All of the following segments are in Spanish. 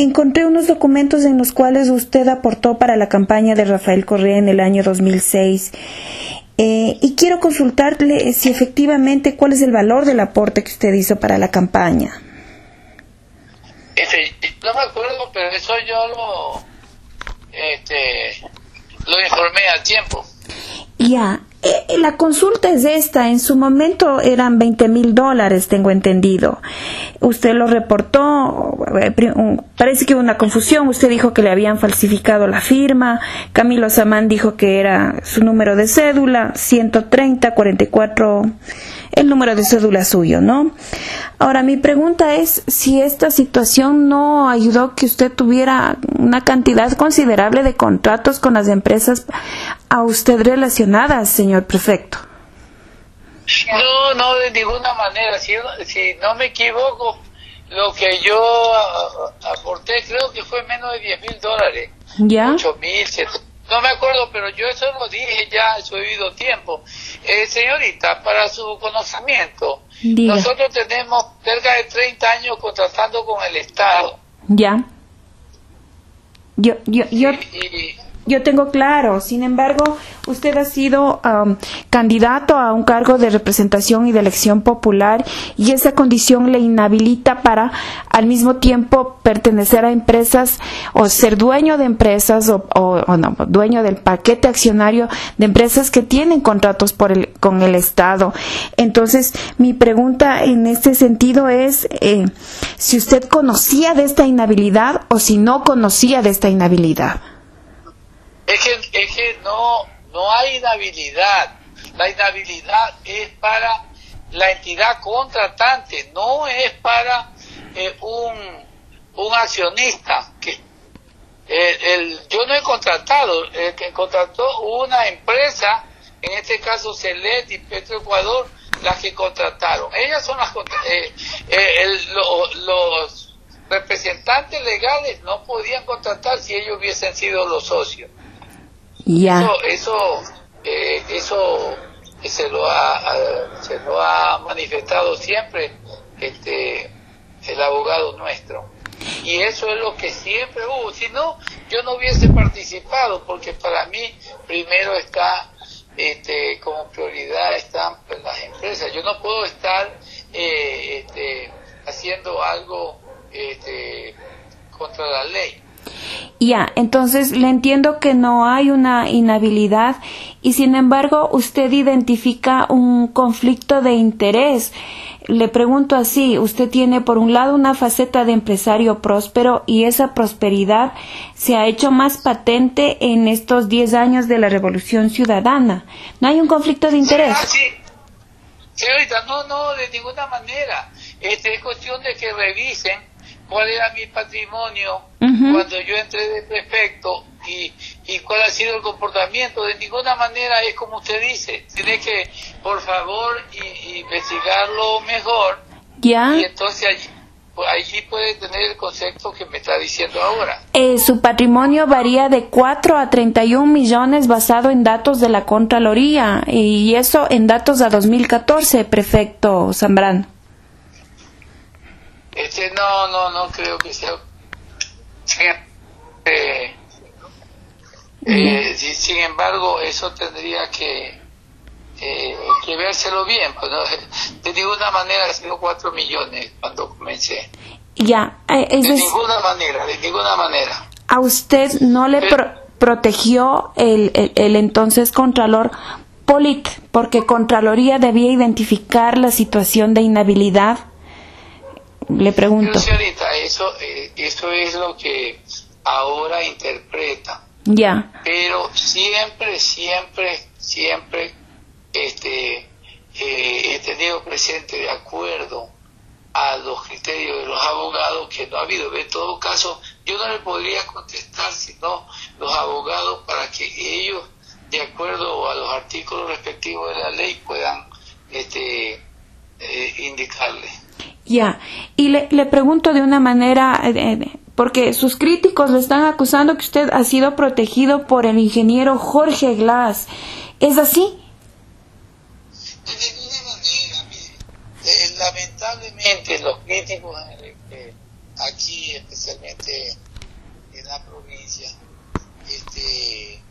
encontré unos documentos en los cuales usted aportó para la campaña de Rafael Correa en el año 2006. Eh, y quiero consultarle si efectivamente cuál es el valor del aporte que usted hizo para la campaña. Este, no me acuerdo, pero eso yo lo, este, lo informé a tiempo. Ya, eh, eh, la consulta es esta. En su momento eran 20 mil dólares, tengo entendido. Usted lo reportó. Eh, parece que hubo una confusión. Usted dijo que le habían falsificado la firma. Camilo Samán dijo que era su número de cédula, 130 44 el número de cédula suyo, ¿no? Ahora, mi pregunta es si esta situación no ayudó que usted tuviera una cantidad considerable de contratos con las empresas a usted relacionadas, señor prefecto. No, no, de ninguna manera. Si, si no me equivoco, lo que yo aporté creo que fue menos de 10 mil dólares. ¿Ya? 8 mil, no me acuerdo, pero yo eso lo dije ya en su debido tiempo. Eh, señorita, para su conocimiento, nosotros tenemos cerca de 30 años contratando con el Estado. Ya. Yo, yo, yo, yo tengo claro. Sin embargo, usted ha sido candidato a un cargo de representación y de elección popular y esa condición le inhabilita para al mismo tiempo pertenecer a empresas o ser dueño de empresas o, no, dueño del paquete accionario de empresas que tienen contratos por el, con el Estado. Entonces, mi pregunta en este sentido es eh, si usted conocía de esta inhabilidad o si no conocía de esta inhabilidad. Es que, es que no, no hay inhabilidad. La inhabilidad es para la entidad contratante, no es para eh, un, un accionista. que eh, el, Yo no he contratado, el que contrató una empresa, en este caso Celet y Petroecuador, las que contrataron. Ellas son las eh, eh los representantes legales no podían contratar si ellos hubiesen sido los socios. Eso, eso, eh, eso se lo ha, se lo ha manifestado siempre este el abogado nuestro. Y eso es lo que siempre hubo. Si no yo no hubiese participado porque para mí primero está este como prioridad están las empresas. Yo no puedo estar eh, este, haciendo algo este, contra la ley ya, entonces le entiendo que no hay una inhabilidad y sin embargo usted identifica un conflicto de interés. Le pregunto así, usted tiene por un lado una faceta de empresario próspero y esa prosperidad se ha hecho más patente en estos 10 años de la Revolución Ciudadana. ¿No hay un conflicto de interés? Sí, Señorita, no, no, de ninguna manera. Este, es cuestión de que revisen cuál era mi patrimonio cuando yo entré de prefecto y, y cuál ha sido el comportamiento. De ninguna manera es como usted dice. Tiene que, por favor, investigarlo mejor. Ya. Y entonces allí, pues, allí puede tener el concepto que me está diciendo ahora. Eh, su patrimonio varía de 4 a 31 millones basado en datos de la Contraloría y eso en datos a 2014, prefecto Zambrano. Este, no, no, no creo que sea. Eh, eh, sin embargo, eso tendría que, eh, que vérselo bien. Pues, De ninguna manera ha sido cuatro millones cuando comencé. Ya, de ninguna manera, de ninguna manera. ¿A usted no le protegió el, el, el entonces Contralor Polit? Porque Contraloría debía identificar la situación de inhabilidad le pregunto. Señorita, eso, eh, eso es lo que ahora interpreta. Ya. Pero siempre, siempre, siempre este, eh, he tenido presente de acuerdo a los criterios de los abogados que no ha habido. En todo caso, yo no le podría contestar sino los abogados para que ellos, de acuerdo a los artículos respectivos de la ley, puedan este, eh, indicarle. Ya, y le, le, pregunto de una manera, eh, eh, porque sus críticos le están acusando que usted ha sido protegido por el ingeniero Jorge Glass. ¿Es así? De ninguna manera, mire. lamentablemente los críticos aquí, especialmente en la provincia, este,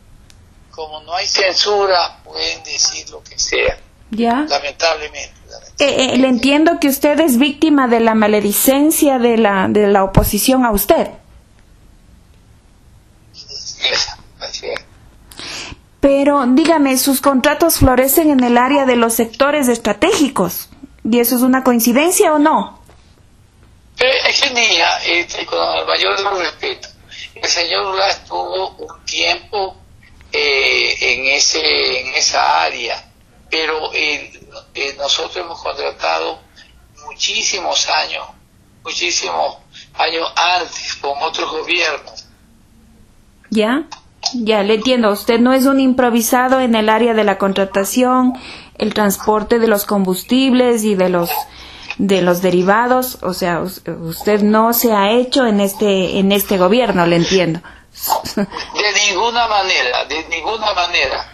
como no hay censura, pueden decir lo que sea. Ya. Lamentablemente. Eh, eh, le entiendo que usted es víctima de la maledicencia de la, de la oposición a usted. Pero dígame, sus contratos florecen en el área de los sectores estratégicos. ¿Y eso es una coincidencia o no? Es genial, este, con el mayor respeto. El señor Lula estuvo un tiempo eh, en, ese, en esa área, pero eh, eh, nosotros hemos contratado muchísimos años, muchísimos años antes con otros gobiernos. ¿Ya? Ya, le entiendo. Usted no es un improvisado en el área de la contratación, el transporte de los combustibles y de los de los derivados, o sea, usted no se ha hecho en este en este gobierno, le entiendo. De ninguna manera, de ninguna manera.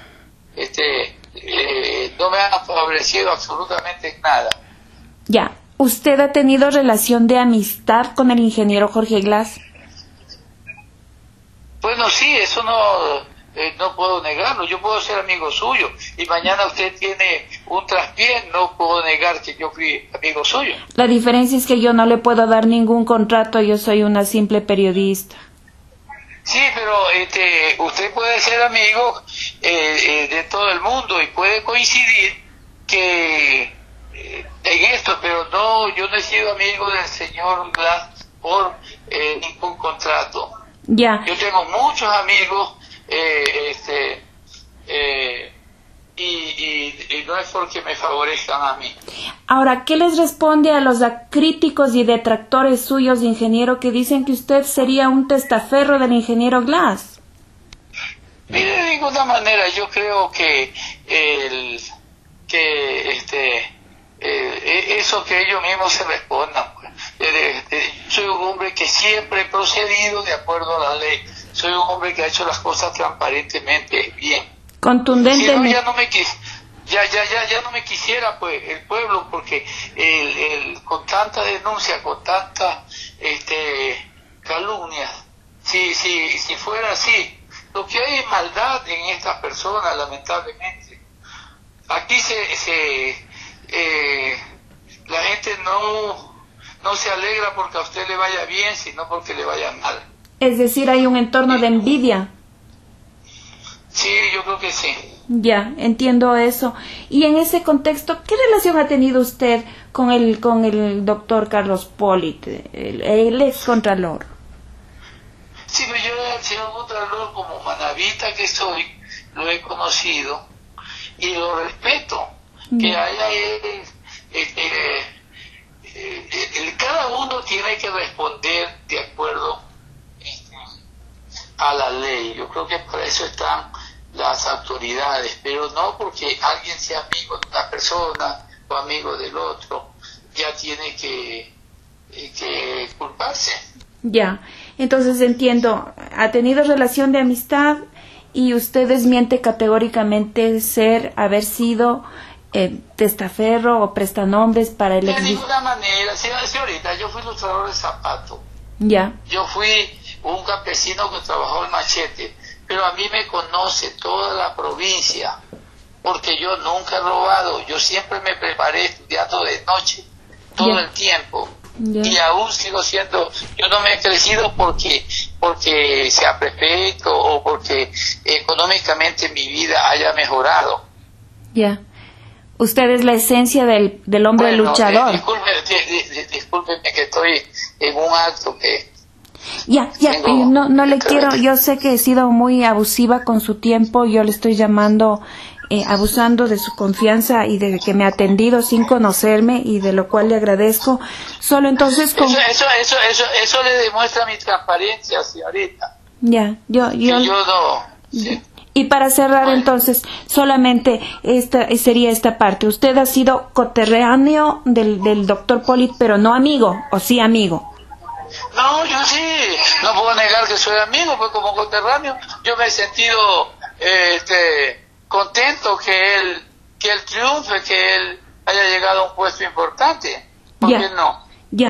Este, eh, no me ha favorecido absolutamente nada. Ya, ¿usted ha tenido relación de amistad con el ingeniero Jorge Glass? Bueno, sí, eso no, eh, no puedo negarlo. Yo puedo ser amigo suyo y mañana usted tiene un traspié, no puedo negar que yo fui amigo suyo. La diferencia es que yo no le puedo dar ningún contrato, yo soy una simple periodista. Sí, pero este, usted puede ser amigo eh, eh, de todo el mundo y puede coincidir que en esto, pero no, yo no he sido amigo del señor Glass por ningún contrato. Ya. Yo tengo muchos amigos, eh, este, eh, y, no es porque me favorezcan a mí. Ahora, ¿qué les responde a los críticos y detractores suyos, ingeniero, que dicen que usted sería un testaferro del ingeniero Glass? Mire, de ninguna manera, yo creo que el, que este, eh, eso que ellos mismos se respondan. Pues. soy un hombre que siempre he procedido de acuerdo a la ley. Soy un hombre que ha hecho las cosas transparentemente bien. Contundentemente. ya no me ya, ya, ya, ya no me quisiera pues el pueblo porque el, el, con tanta denuncia, con tanta este, calumnia, si, si, si fuera así, lo que hay es maldad en estas personas, lamentablemente. Aquí se, se eh, la gente no, no se alegra porque a usted le vaya bien, sino porque le vaya mal. Es decir, hay un entorno de envidia. Sí, yo creo que sí. Ya, entiendo eso. Y en ese contexto, ¿qué relación ha tenido usted con el con el doctor Carlos Polit, el, ex contralor? Sí, pero yo el señor contralor como manavita que soy, lo he conocido y lo respeto. Que haya este, eh, cada uno tiene que responder de acuerdo a la ley. Yo creo que para eso están las autoridades, pero no porque alguien sea amigo de una persona o amigo del otro, ya tiene que, eh, que culparse. Ya, entonces entiendo, ha tenido relación de amistad y usted desmiente categóricamente ser, haber sido eh, testaferro o prestanombres para el... De ninguna manera, señorita, yo fui ilustrador de zapato. Ya. Yo fui un campesino que trabajó en machete pero a mí me conoce toda la provincia, porque yo nunca he robado, yo siempre me preparé estudiando de noche, todo el tiempo. Y aún sigo siendo, yo no me he crecido porque, porque sea prefecto o porque económicamente mi vida haya mejorado. Ya. Usted es la esencia del, del hombre luchador. discúlpeme que estoy en un acto que ya, ya, no, no le quiero, yo sé que he sido muy abusiva con su tiempo, yo le estoy llamando, eh, abusando de su confianza y de que me ha atendido sin conocerme y de lo cual le agradezco. Solo entonces con... Eso, eso, eso, eso, le demuestra mi transparencia, señorita. Ya, yo, yo... yo no... Y para cerrar entonces, solamente esta sería esta parte. Usted ha sido coterráneo del, del doctor Polit, pero no amigo, o sí amigo. No, yo sí, no puedo negar que soy amigo, pues como conterráneo, yo me he sentido este, contento que él, que él triunfe, que él haya llegado a un puesto importante. ¿Por qué no?